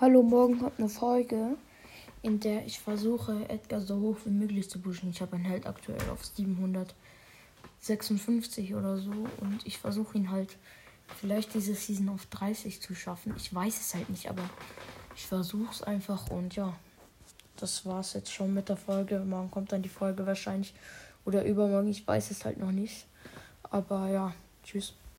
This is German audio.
Hallo, morgen kommt eine Folge, in der ich versuche, Edgar so hoch wie möglich zu pushen. Ich habe einen Held halt aktuell auf 756 oder so und ich versuche ihn halt vielleicht diese Season auf 30 zu schaffen. Ich weiß es halt nicht, aber ich versuche es einfach und ja, das war's jetzt schon mit der Folge. Morgen kommt dann die Folge wahrscheinlich oder übermorgen, ich weiß es halt noch nicht. Aber ja, tschüss.